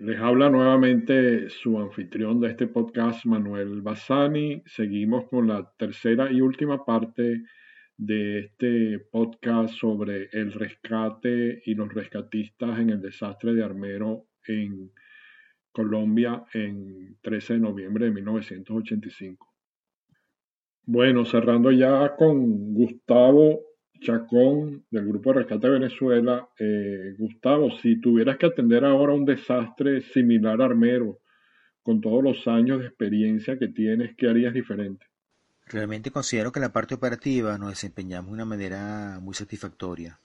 Les habla nuevamente su anfitrión de este podcast, Manuel Bassani. Seguimos con la tercera y última parte de este podcast sobre el rescate y los rescatistas en el desastre de Armero en Colombia en 13 de noviembre de 1985. Bueno, cerrando ya con Gustavo Chacón del Grupo de Rescate Venezuela. Eh, Gustavo, si tuvieras que atender ahora un desastre similar a Armero, con todos los años de experiencia que tienes, ¿qué harías diferente? Realmente considero que la parte operativa nos desempeñamos de una manera muy satisfactoria.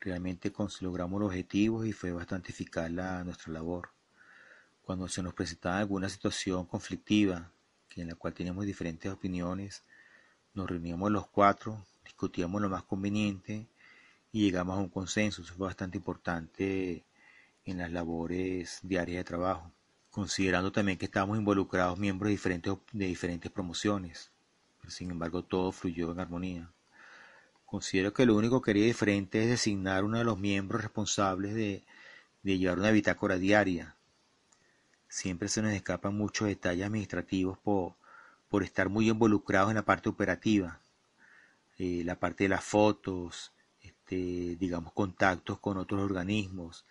Realmente logramos los objetivos y fue bastante eficaz la, nuestra labor. Cuando se nos presentaba alguna situación conflictiva, en la cual teníamos diferentes opiniones, nos reuníamos los cuatro, discutíamos lo más conveniente y llegamos a un consenso. Eso fue bastante importante en las labores diarias de trabajo, considerando también que estábamos involucrados miembros de diferentes, de diferentes promociones. Pero sin embargo, todo fluyó en armonía. Considero que lo único que haría diferente es designar uno de los miembros responsables de, llevar una bitácora diaria. Siempre se nos escapan muchos detalles administrativos por estar muy involucrados en la parte operativa. Eh, la parte de las fotos, este, digamos, contactos con otros organismos.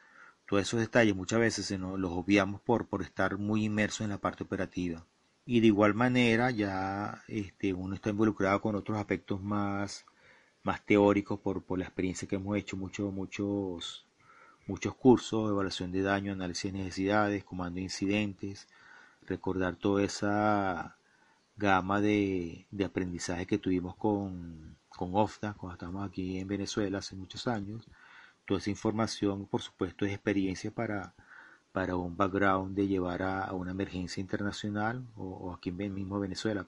Todos esos detalles muchas veces los obviamos por, por estar muy inmersos en la parte operativa. Y de igual manera ya este, uno está involucrado con otros aspectos más, más teóricos por, por la experiencia que hemos hecho, muchos, muchos, muchos cursos, evaluación de daño, análisis de necesidades, comando de incidentes, recordar toda esa gama de, de aprendizaje que tuvimos con, con OFTA, cuando estábamos aquí en Venezuela hace muchos años. Toda esa información, por supuesto, es experiencia para, para un background de llevar a, una emergencia internacional o, aquí en mismo Venezuela.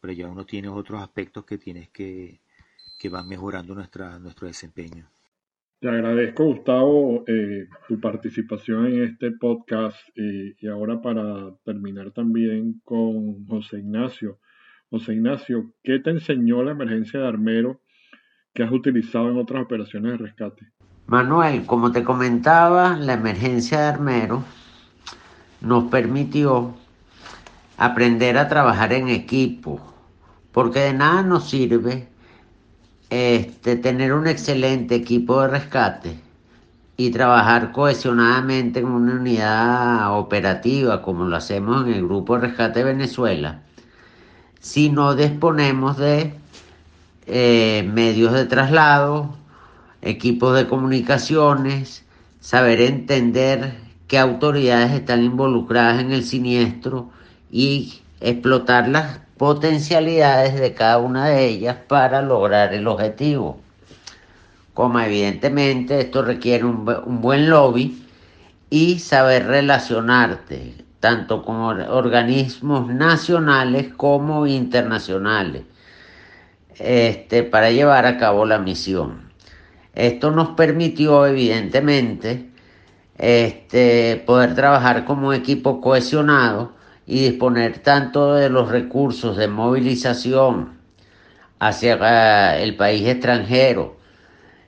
Pero ya uno tiene otros aspectos que tienes que, que van mejorando nuestra, nuestro desempeño. Te agradezco, Gustavo, eh, tu participación en este podcast y ahora para terminar también con José Ignacio. José Ignacio, ¿qué te enseñó la emergencia de Armero que has utilizado en otras operaciones de rescate? Manuel, como te comentaba, la emergencia de Armero nos permitió aprender a trabajar en equipo, porque de nada nos sirve este, tener un excelente equipo de rescate y trabajar cohesionadamente en una unidad operativa como lo hacemos en el Grupo Rescate Venezuela si no disponemos de eh, medios de traslado, equipos de comunicaciones, saber entender qué autoridades están involucradas en el siniestro y explotar las potencialidades de cada una de ellas para lograr el objetivo. Como evidentemente esto requiere un, buen lobby y saber relacionarte, tanto con organismos nacionales como internacionales, este, para llevar a cabo la misión. Esto nos permitió, evidentemente, este, poder trabajar como equipo cohesionado y disponer tanto de los recursos de movilización hacia el país extranjero,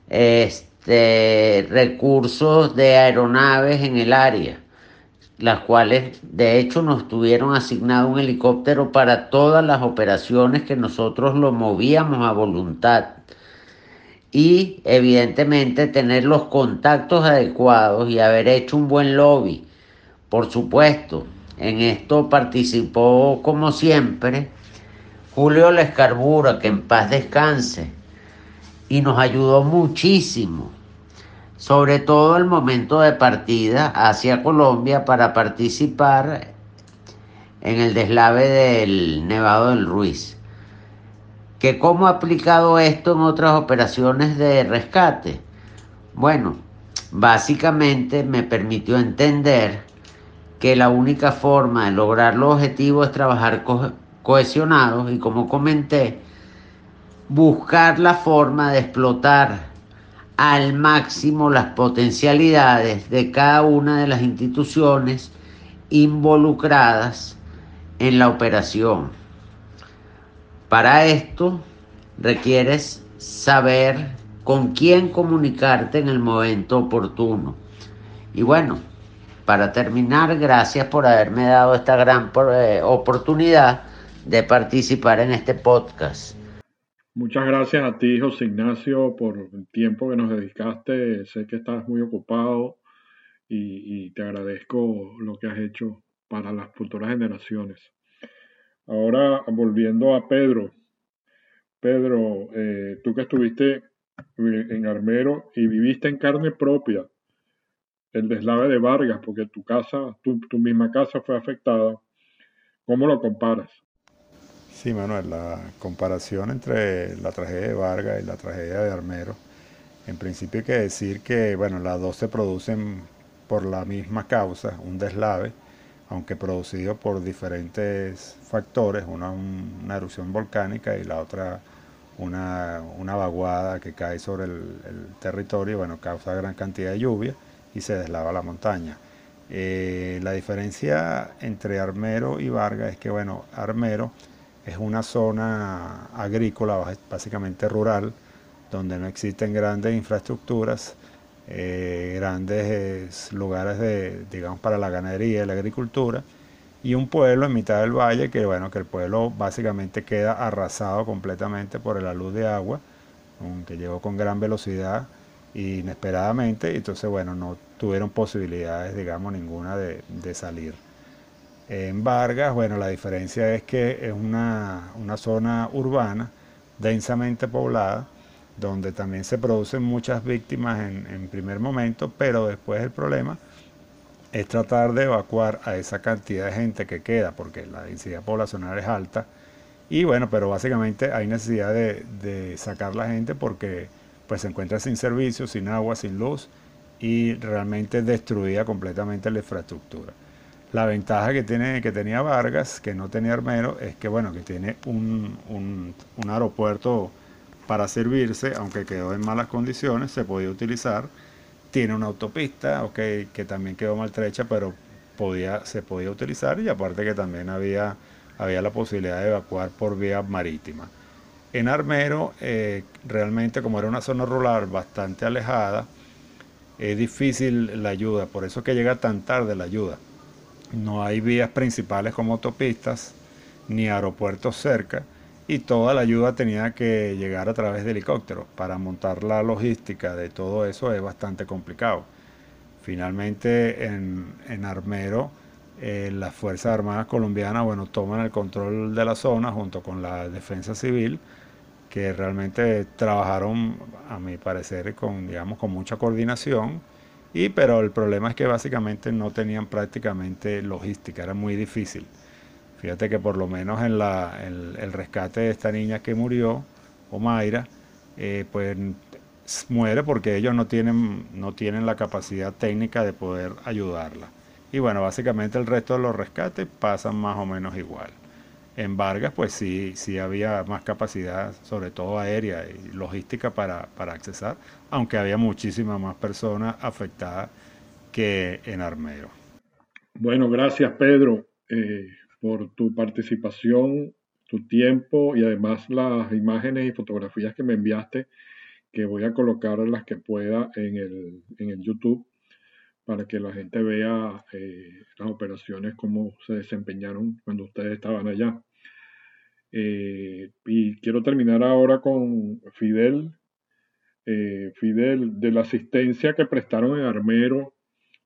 este, recursos de aeronaves en el área, las cuales de hecho nos tuvieron asignado un helicóptero para todas las operaciones que nosotros lo movíamos a voluntad. Y evidentemente tener los contactos adecuados y haber hecho un buen lobby. Por supuesto, en esto participó como siempre Julio Lescarbura, que en paz descanse, y nos ayudó muchísimo sobre todo el momento de partida hacia Colombia para participar en el deslave del Nevado del Ruiz. ¿Que ¿Cómo ha aplicado esto en otras operaciones de rescate? Bueno, básicamente me permitió entender que la única forma de lograr los objetivos es trabajar cohesionados y como comenté, buscar la forma de explotar al máximo las potencialidades de cada una de las instituciones involucradas en la operación. Para esto requieres saber con quién comunicarte en el momento oportuno. Y bueno, para terminar, gracias por haberme dado esta gran eh, oportunidad de participar en este podcast. Muchas gracias a ti, José Ignacio, por el tiempo que nos dedicaste. Sé que estás muy ocupado y, te agradezco lo que has hecho para las futuras generaciones. Ahora, volviendo a Pedro. Pedro, eh, tú que estuviste en Armero y viviste en carne propia el deslave de Vargas, porque tu casa, tu, tu misma casa fue afectada. ¿Cómo lo comparas? Sí, Manuel, la comparación entre la tragedia de Vargas y la tragedia de Armero, en principio hay que decir que, bueno, las dos se producen por la misma causa, un deslave, aunque producido por diferentes factores, una una erupción volcánica y la otra una, vaguada que cae sobre el, territorio, bueno, causa gran cantidad de lluvia y se deslava la montaña. Eh, la diferencia entre Armero y Vargas es que, bueno, Armero es una zona agrícola, básicamente rural, donde no existen grandes infraestructuras, eh, grandes lugares de, digamos, para la ganadería y la agricultura, y un pueblo en mitad del valle que, bueno, que el pueblo básicamente queda arrasado completamente por la luz de agua, que llegó con gran velocidad inesperadamente, entonces, bueno, no tuvieron posibilidades, digamos, ninguna de, salir. En Vargas, bueno, la diferencia es que es una, zona urbana densamente poblada, donde también se producen muchas víctimas en, en primer momento, pero después el problema es tratar de evacuar a esa cantidad de gente que queda, porque la densidad poblacional es alta. Y bueno, pero básicamente hay necesidad de, sacar la gente porque pues se encuentra sin servicios, sin agua, sin luz y realmente destruida completamente la infraestructura. La ventaja que, tiene, que tenía Vargas, que no tenía Armero, es que bueno, que tiene un, un aeropuerto para servirse, aunque quedó en malas condiciones, se podía utilizar tiene una autopista, que también quedó maltrecha, pero podía, se podía utilizar y aparte que también había, había la posibilidad de evacuar por vía marítima. En Armero, eh, realmente como era una zona rural bastante alejada, es difícil la ayuda, por eso que llega tan tarde la ayuda. No hay vías principales como autopistas, ni aeropuertos cerca, y toda la ayuda tenía que llegar a través de helicópteros. Para montar la logística de todo eso es bastante complicado. Finalmente en, Armero eh, las Fuerzas Armadas colombianas bueno, toman el control de la zona junto con la Defensa Civil que realmente trabajaron a mi parecer con, digamos, con mucha coordinación y pero el problema es que básicamente no tenían prácticamente logística, era muy difícil. Fíjate que por lo menos en la, el, rescate de esta niña que murió, Omaira, eh, pues muere porque ellos no tienen, no tienen la capacidad técnica de poder ayudarla. Y bueno, básicamente el resto de los rescates pasan más o menos igual. En Vargas, pues sí, sí había más capacidad, sobre todo aérea y logística para, para accesar, aunque había muchísimas más personas afectadas que en Armero. Bueno, gracias Pedro. Eh, por tu participación, tu tiempo y además las imágenes y fotografías que me enviaste, que voy a colocar las que pueda en el, en el YouTube para que la gente vea eh, las operaciones, cómo se desempeñaron cuando ustedes estaban allá. Eh, y quiero terminar ahora con Fidel. Eh, Fidel, de la asistencia que prestaron en Armero,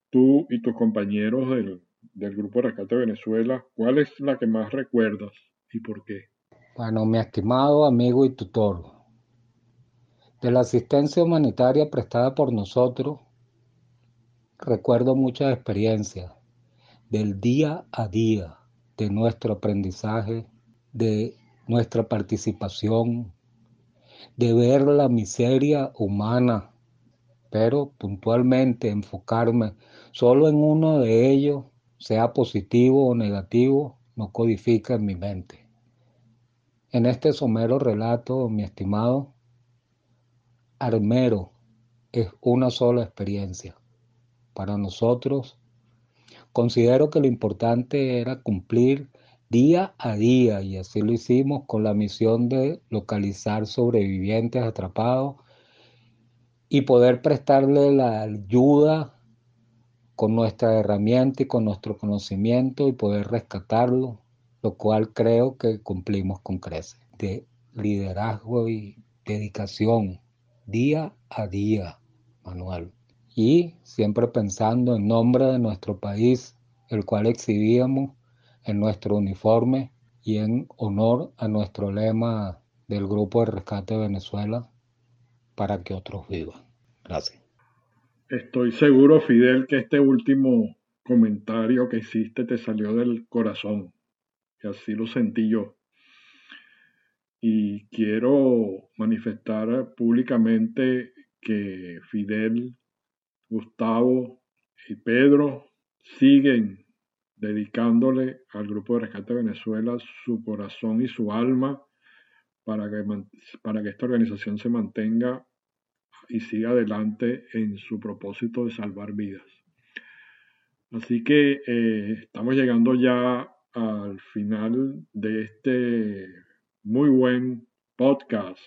tú y tus compañeros del, del Grupo Rescate Venezuela, ¿cuál es la que más recuerdas y por qué? Bueno, mi estimado amigo y tutor, de la asistencia humanitaria prestada por nosotros, recuerdo muchas experiencias del día a día, de nuestro aprendizaje, de nuestra participación, de ver la miseria humana, pero puntualmente enfocarme solo en uno de ellos sea positivo o negativo, no codifica en mi mente. En este somero relato, mi estimado, Armero es una sola experiencia. Para nosotros, considero que lo importante era cumplir día a día y así lo hicimos con la misión de localizar sobrevivientes atrapados y poder prestarle la ayuda con nuestra herramienta y con nuestro conocimiento y poder rescatarlo, lo cual creo que cumplimos con creces, de liderazgo y dedicación día a día, Manuel. Y siempre pensando en nombre de nuestro país, el cual exhibíamos en nuestro uniforme y en honor a nuestro lema del Grupo de Rescate de Venezuela, para que otros vivan. Gracias. Estoy seguro, Fidel, que este último comentario que hiciste te salió del corazón. Y así lo sentí yo. Y quiero manifestar públicamente que Fidel, Gustavo y Pedro siguen dedicándole al Grupo de Rescate de Venezuela su corazón y su alma para que, para que esta organización se mantenga y siga adelante en su propósito de salvar vidas. Así que eh, estamos llegando ya al final de este muy buen podcast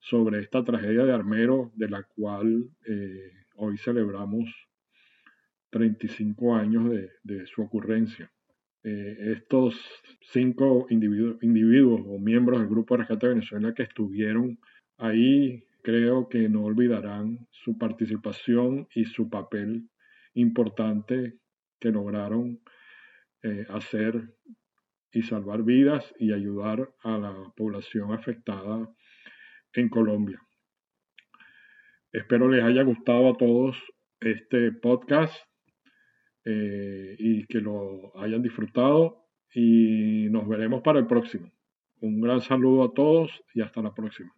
sobre esta tragedia de Armero, de la cual eh, hoy celebramos 35 años de, su ocurrencia. Eh, estos cinco individuos, o miembros del Grupo de Rescate de Venezuela que estuvieron ahí creo que no olvidarán su participación y su papel importante que lograron eh, hacer y salvar vidas y ayudar a la población afectada en Colombia. Espero les haya gustado a todos este podcast eh, y que lo hayan disfrutado y nos veremos para el próximo. Un gran saludo a todos y hasta la próxima.